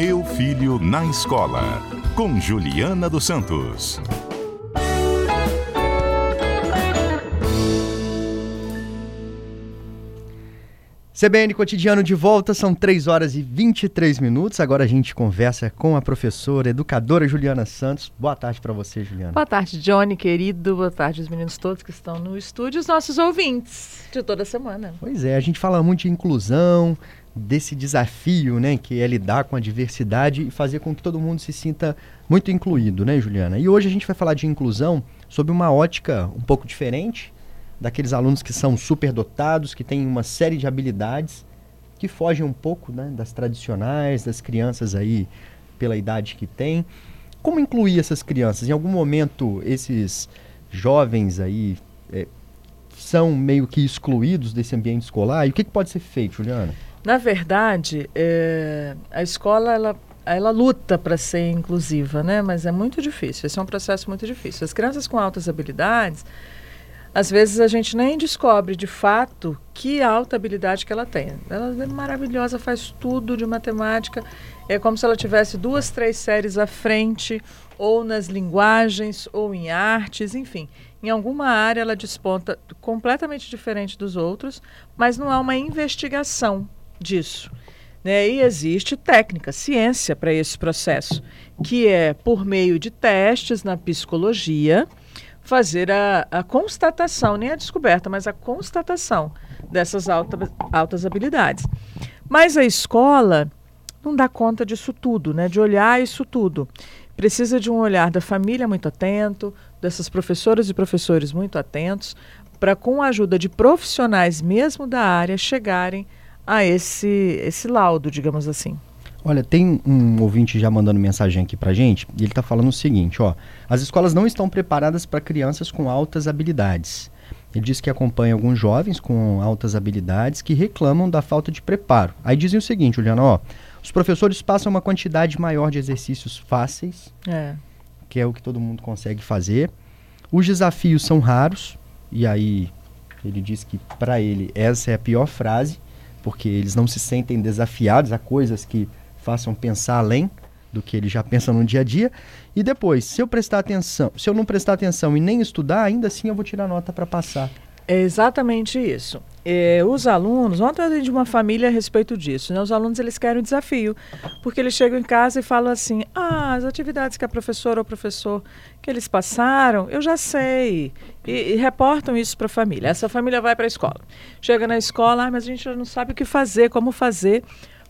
Meu Filho na Escola, com Juliana dos Santos. CBN Cotidiano de volta, são 3 horas e 23 minutos. Agora a gente conversa com a professora, educadora Juliana Santos. Boa tarde para você, Juliana. Boa tarde, Johnny, querido. Boa tarde, os meninos todos que estão no estúdio, os nossos ouvintes de toda semana. Pois é, a gente fala muito de inclusão, desse desafio, né, que é lidar com a diversidade e fazer com que todo mundo se sinta muito incluído, né, Juliana? E hoje a gente vai falar de inclusão sob uma ótica um pouco diferente daqueles alunos que são superdotados, que têm uma série de habilidades que fogem um pouco né, das tradicionais, das crianças aí pela idade que têm. Como incluir essas crianças? Em algum momento esses jovens aí é, são meio que excluídos desse ambiente escolar? E o que, que pode ser feito, Juliana? Na verdade, é, a escola ela, ela luta para ser inclusiva, né? Mas é muito difícil. Esse é um processo muito difícil. As crianças com altas habilidades às vezes a gente nem descobre de fato que alta habilidade que ela tem. Ela é maravilhosa, faz tudo de matemática. É como se ela tivesse duas, três séries à frente, ou nas linguagens, ou em artes, enfim. Em alguma área ela desponta completamente diferente dos outros, mas não há uma investigação disso. Né? E existe técnica, ciência para esse processo, que é por meio de testes na psicologia fazer a, a constatação, nem a descoberta, mas a constatação dessas alta, altas habilidades. Mas a escola não dá conta disso tudo, né? de olhar isso tudo. Precisa de um olhar da família muito atento, dessas professoras e professores muito atentos, para, com a ajuda de profissionais mesmo da área, chegarem a esse, esse laudo, digamos assim. Olha, tem um ouvinte já mandando mensagem aqui pra gente, e ele está falando o seguinte, ó. As escolas não estão preparadas para crianças com altas habilidades. Ele diz que acompanha alguns jovens com altas habilidades que reclamam da falta de preparo. Aí dizem o seguinte, Juliana, ó. Os professores passam uma quantidade maior de exercícios fáceis, é. que é o que todo mundo consegue fazer. Os desafios são raros, e aí ele diz que para ele essa é a pior frase, porque eles não se sentem desafiados a coisas que façam pensar além do que ele já pensa no dia a dia. E depois, se eu prestar atenção, se eu não prestar atenção e nem estudar, ainda assim eu vou tirar nota para passar. É exatamente isso. É, os alunos, ontem eu atendi uma família a respeito disso, né? Os alunos eles querem um desafio, porque eles chegam em casa e falam assim: ah, as atividades que a professora ou professor que eles passaram, eu já sei. E, e reportam isso para a família. Essa família vai para a escola. Chega na escola, ah, mas a gente não sabe o que fazer, como fazer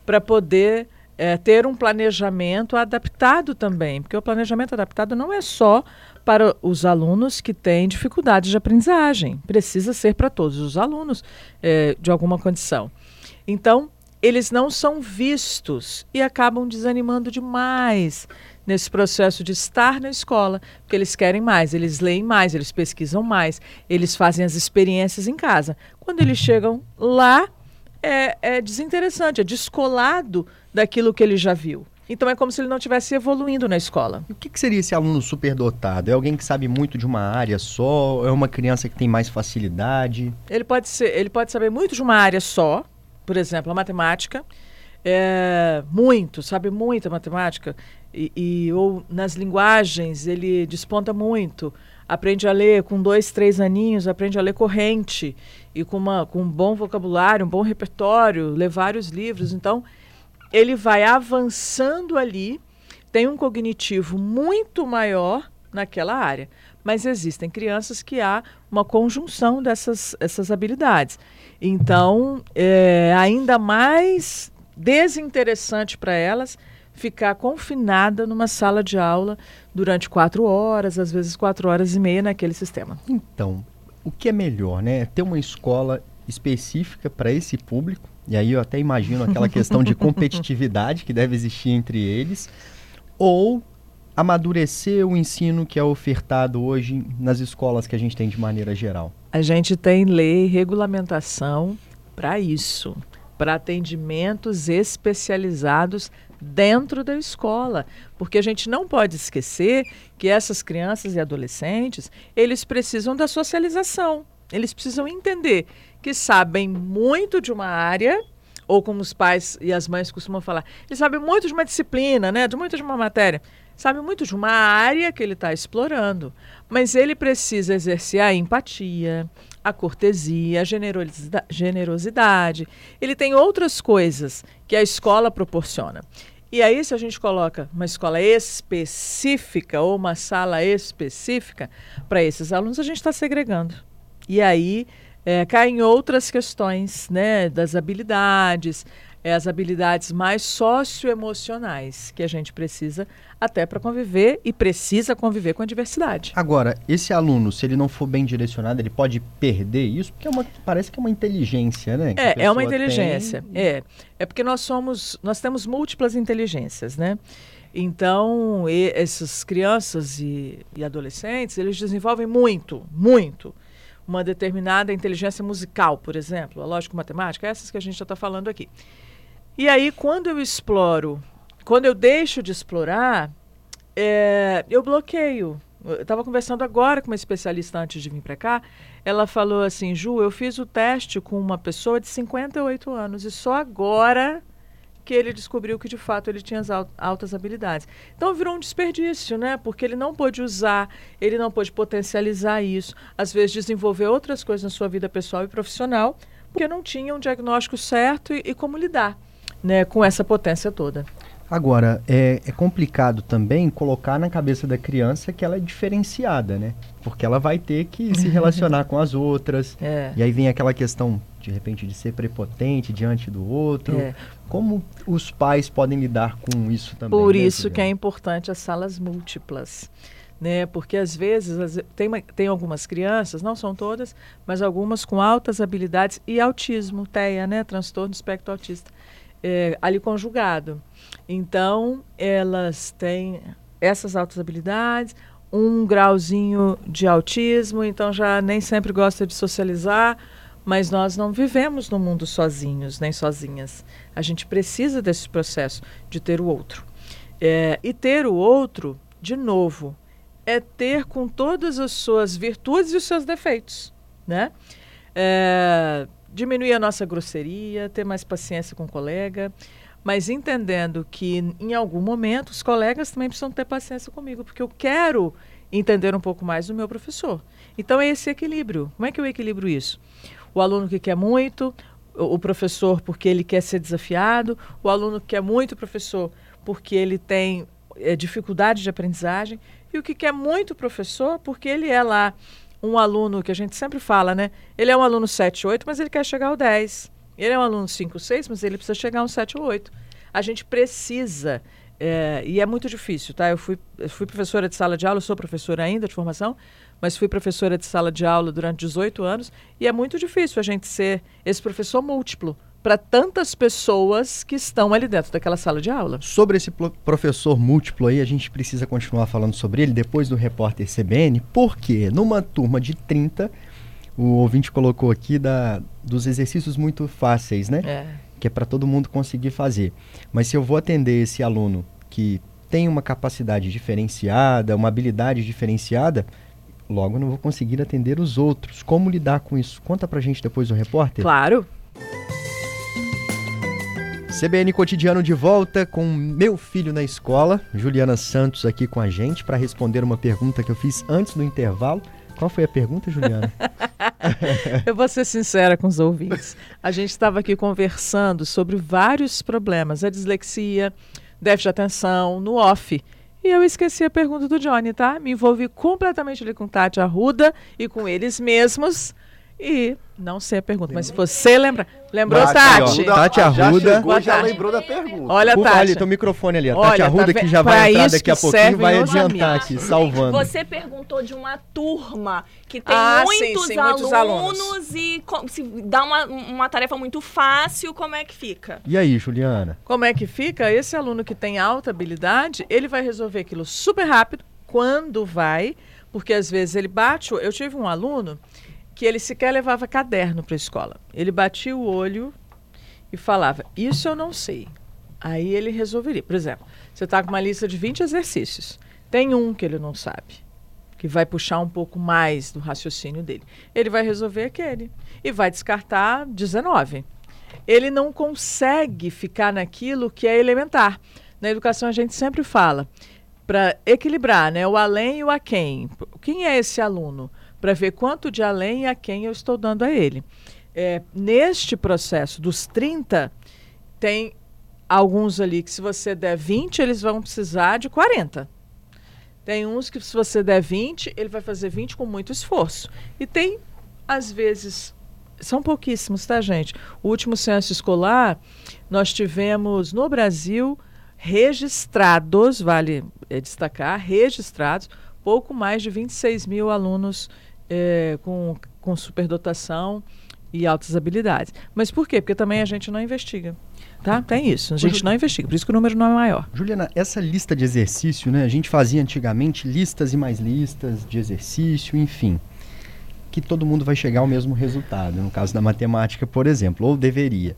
para poder é, ter um planejamento adaptado também, porque o planejamento adaptado não é só para os alunos que têm dificuldades de aprendizagem, precisa ser para todos os alunos é, de alguma condição. Então, eles não são vistos e acabam desanimando demais nesse processo de estar na escola, porque eles querem mais, eles leem mais, eles pesquisam mais, eles fazem as experiências em casa. Quando eles chegam lá, é, é desinteressante, é descolado daquilo que ele já viu. Então é como se ele não estivesse evoluindo na escola. E o que, que, seria esse aluno superdotado? É alguém que sabe muito de uma área só? É uma criança que tem mais facilidade? Ele pode ser, ele pode saber muito de uma área só, por exemplo, a matemática. É, muito, sabe muito a matemática. E, e, ou nas linguagens ele desponta muito. Aprende a ler com dois, três aninhos, aprende a ler corrente e com, uma, com um bom vocabulário, um bom repertório, ler vários livros. Então, ele vai avançando ali, tem um cognitivo muito maior naquela área. Mas existem crianças que há uma conjunção dessas essas habilidades. Então, é ainda mais desinteressante para elas ficar confinada numa sala de aula durante quatro horas, às vezes quatro horas e meia naquele sistema. Então, o que é melhor, né? Ter uma escola específica para esse público e aí eu até imagino aquela questão de competitividade que deve existir entre eles, ou amadurecer o ensino que é ofertado hoje nas escolas que a gente tem de maneira geral? A gente tem lei e regulamentação para isso, para atendimentos especializados dentro da escola, porque a gente não pode esquecer que essas crianças e adolescentes, eles precisam da socialização. Eles precisam entender que sabem muito de uma área ou como os pais e as mães costumam falar, ele sabe muito de uma disciplina, né? De muito de uma matéria. Sabe muito de uma área que ele está explorando. Mas ele precisa exercer a empatia, a cortesia, a generosidade. Ele tem outras coisas que a escola proporciona. E aí, se a gente coloca uma escola específica ou uma sala específica para esses alunos, a gente está segregando. E aí é, cai em outras questões né, das habilidades, é, as habilidades mais socioemocionais que a gente precisa até para conviver e precisa conviver com a diversidade. Agora, esse aluno, se ele não for bem direcionado, ele pode perder isso? Porque é uma, parece que é uma inteligência, né? É, é uma inteligência. Tem... É, é porque nós somos, nós temos múltiplas inteligências, né? Então, e, essas crianças e, e adolescentes, eles desenvolvem muito, muito uma determinada inteligência musical, por exemplo, a lógico-matemática, essas que a gente já está falando aqui. E aí, quando eu exploro, quando eu deixo de explorar, é, eu bloqueio. Eu estava conversando agora com uma especialista antes de vir para cá. Ela falou assim: Ju, eu fiz o teste com uma pessoa de 58 anos e só agora que ele descobriu que de fato ele tinha as altas habilidades. Então virou um desperdício, né? Porque ele não pôde usar, ele não pôde potencializar isso, às vezes desenvolver outras coisas na sua vida pessoal e profissional, porque não tinha um diagnóstico certo e, e como lidar né, com essa potência toda. Agora, é, é, complicado também colocar na cabeça da criança que ela é diferenciada, né? Porque ela vai ter que se relacionar com as outras. É. E aí vem aquela questão, de repente, de ser prepotente diante do outro. É. Como os pais podem lidar com isso também? Por né, isso que é importante as salas múltiplas. Né? Porque às vezes tem, tem algumas crianças, não são todas, mas algumas com altas habilidades e autismo, TEA, né? Transtorno do espectro autista é, ali conjugado. Então, elas têm essas altas habilidades, um grauzinho de autismo, então já nem sempre gosta de socializar, mas nós não vivemos no mundo sozinhos, nem sozinhas. A gente precisa desse processo de ter o outro. É, e ter o outro, de novo, é ter com todas as suas virtudes e os seus defeitos, né? É, diminuir a nossa grosseria, ter mais paciência com o colega, mas entendendo que em algum momento os colegas também precisam ter paciência comigo, porque eu quero entender um pouco mais do meu professor. Então é esse equilíbrio. Como é que eu equilibro isso? O aluno que quer muito, o professor porque ele quer ser desafiado, o aluno que quer muito o professor porque ele tem é, dificuldade de aprendizagem, e o que quer muito professor porque ele é lá um aluno que a gente sempre fala, né? Ele é um aluno 7, 8, mas ele quer chegar ao 10. Ele é um aluno 5, 6, mas ele precisa chegar ao 7 ou 8. A gente precisa, é, e é muito difícil, tá? Eu fui, eu fui professora de sala de aula, sou professora ainda de formação, mas fui professora de sala de aula durante 18 anos, e é muito difícil a gente ser esse professor múltiplo para tantas pessoas que estão ali dentro daquela sala de aula. Sobre esse professor múltiplo aí, a gente precisa continuar falando sobre ele depois do repórter CBN, porque numa turma de 30, o ouvinte colocou aqui da, dos exercícios muito fáceis, né? É. Que é para todo mundo conseguir fazer. Mas se eu vou atender esse aluno que tem uma capacidade diferenciada, uma habilidade diferenciada, logo não vou conseguir atender os outros. Como lidar com isso? Conta pra gente depois do repórter. Claro. CBN Cotidiano de volta com meu filho na escola, Juliana Santos aqui com a gente para responder uma pergunta que eu fiz antes do intervalo. Qual foi a pergunta, Juliana? eu vou ser sincera com os ouvintes. A gente estava aqui conversando sobre vários problemas, a dislexia, déficit de atenção, no off. E eu esqueci a pergunta do Johnny, tá? Me envolvi completamente ali com Tati Arruda e com eles mesmos e não sei a pergunta, mas se você lembra. Lembrou, Bate, Tati? Ó, Tati Arruda. Já, chegou, já lembrou da pergunta. Olha, Tati. Olha, tem o microfone ali. A Tati Olha, Arruda tá que já vai entrar daqui a pouquinho vai adiantar aqui, salvando. Você perguntou de uma turma que tem ah, muitos, sim, sim, alunos muitos, alunos e se dá uma, uma tarefa muito fácil, como é que fica? E aí, Juliana? Como é que fica? Esse aluno que tem alta habilidade, ele vai resolver aquilo super rápido, quando vai, porque às vezes ele bate. Eu tive um aluno que ele sequer levava caderno para a escola. Ele batia o olho e falava: Isso eu não sei. Aí ele resolveria. Por exemplo, você está com uma lista de 20 exercícios. Tem um que ele não sabe, que vai puxar um pouco mais do raciocínio dele. Ele vai resolver aquele e vai descartar 19. ele não consegue ficar naquilo que é elementar. Na educação a gente sempre fala para equilibrar, né, o além e o aquém. Quem é esse aluno? Para ver quanto de além e aquém eu estou dando a ele. É, neste processo dos 30, tem alguns ali que se você der 20, eles vão precisar de 40. Tem uns que se você der 20, ele vai fazer 20 com muito esforço. E tem, às vezes, são pouquíssimos, tá, gente? O último censo escolar, nós tivemos no Brasil registrados, vale é, destacar, registrados, pouco mais de 26 mil alunos é, com, com superdotação e altas habilidades. Mas por quê? Porque também a gente não investiga. Tá? Tem isso. A gente não investiga, por isso que o número não é maior. Juliana, essa lista de exercício, né? A gente fazia antigamente listas e mais listas de exercício, enfim. Que todo mundo vai chegar ao mesmo resultado, no caso da matemática, por exemplo, ou deveria.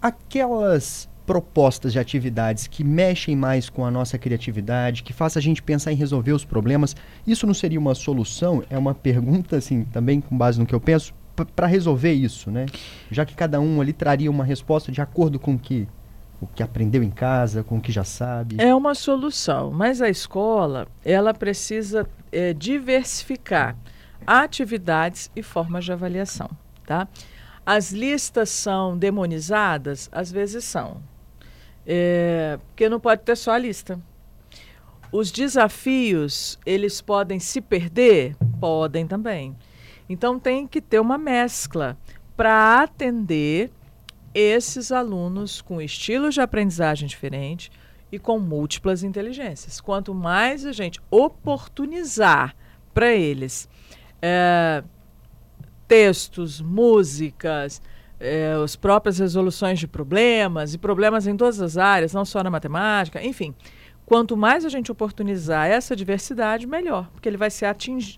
Aquelas propostas de atividades que mexem mais com a nossa criatividade, que faça a gente pensar em resolver os problemas, isso não seria uma solução? É uma pergunta, assim, também com base no que eu penso, para resolver isso, né? Já que cada um ali traria uma resposta de acordo com o que o que aprendeu em casa, com o que já sabe. É uma solução, mas a escola ela precisa é, diversificar atividades e formas de avaliação, tá? As listas são demonizadas, às vezes são, é, porque não pode ter só a lista. Os desafios eles podem se perder, podem também. Então tem que ter uma mescla para atender esses alunos com estilos de aprendizagem diferente e com múltiplas inteligências. Quanto mais a gente oportunizar para eles é, textos, músicas, é, as próprias resoluções de problemas, e problemas em todas as áreas, não só na matemática, enfim, Quanto mais a gente oportunizar essa diversidade, melhor, porque ele vai ser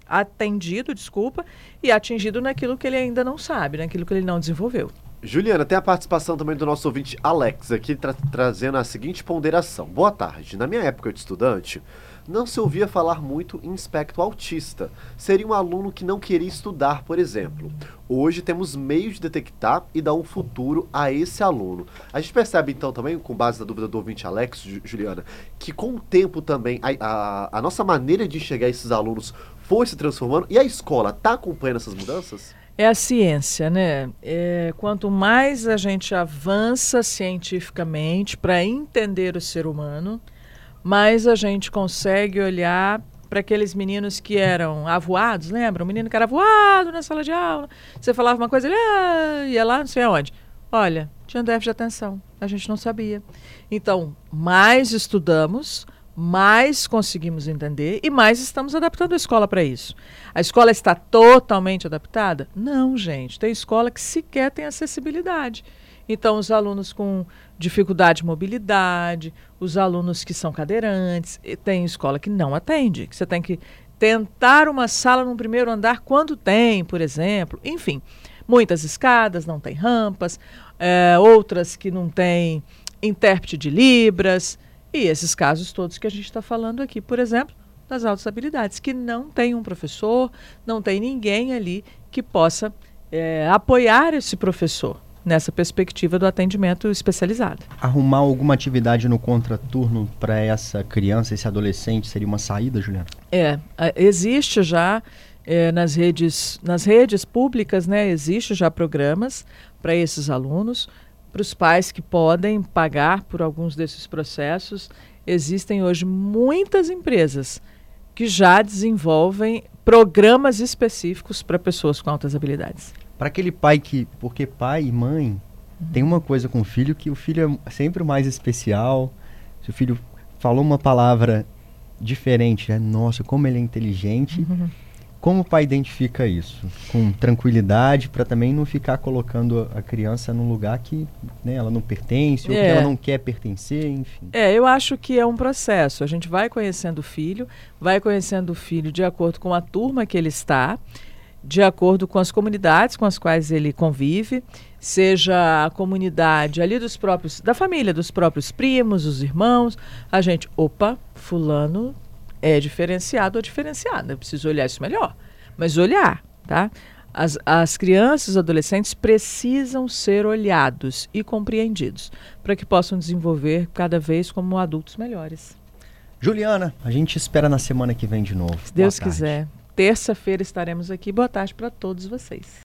atendido, desculpa, e atingido naquilo que ele ainda não sabe, naquilo que ele não desenvolveu. Juliana, tem a participação também do nosso ouvinte Alex aqui tra trazendo a seguinte ponderação. Boa tarde. Na minha época de estudante, não se ouvia falar muito em espectro autista. Seria um aluno que não queria estudar, por exemplo. Hoje temos meios de detectar e dar um futuro a esse aluno. A gente percebe então também, com base na dúvida do ouvinte Alex, Juliana, que com o tempo também a, a, a nossa maneira de enxergar esses alunos foi se transformando e a escola está acompanhando essas mudanças? É a ciência, né? É, quanto mais a gente avança cientificamente para entender o ser humano, mas a gente consegue olhar para aqueles meninos que eram avoados, lembra? O menino que era avoado na sala de aula. Você falava uma coisa, ele ah, ia lá, não sei aonde. Olha, tinha déficit de atenção. A gente não sabia. Então, mais estudamos, mais conseguimos entender e mais estamos adaptando a escola para isso. A escola está totalmente adaptada? Não, gente. Tem escola que sequer tem acessibilidade. Então, os alunos com dificuldade de mobilidade, os alunos que são cadeirantes, tem escola que não atende, que você tem que tentar uma sala no primeiro andar quando tem, por exemplo. Enfim, muitas escadas, não tem rampas, é, outras que não tem intérprete de Libras, e esses casos todos que a gente está falando aqui, por exemplo, das altas habilidades, que não tem um professor, não tem ninguém ali que possa é, apoiar esse professor nessa perspectiva do atendimento especializado. Arrumar alguma atividade no contraturno para essa criança, esse adolescente, seria uma saída, Juliana? É, existe já é, nas redes nas redes públicas, né, existe já programas para esses alunos, para os pais que podem pagar por alguns desses processos. Existem hoje muitas empresas que já desenvolvem programas específicos para pessoas com altas habilidades. Para aquele pai que, porque pai e mãe uhum. tem uma coisa com o filho que o filho é sempre o mais especial. Se o filho falou uma palavra diferente, é nossa, como ele é inteligente. Uhum. Como o pai identifica isso? Com tranquilidade, para também não ficar colocando a criança num lugar que né, ela não pertence, ou que ela é. não quer pertencer, enfim. É, eu acho que é um processo. A gente vai conhecendo o filho, vai conhecendo o filho de acordo com a turma que ele está de acordo com as comunidades com as quais ele convive, seja a comunidade ali dos próprios, da família, dos próprios primos, os irmãos, a gente, opa, fulano é diferenciado ou diferenciada, eu preciso olhar isso melhor, mas olhar, tá? As, as crianças e os adolescentes precisam ser olhados e compreendidos para que possam desenvolver cada vez como adultos melhores. Juliana, a gente espera na semana que vem de novo. Se Deus quiser. Terça-feira estaremos aqui. Boa tarde para todos vocês.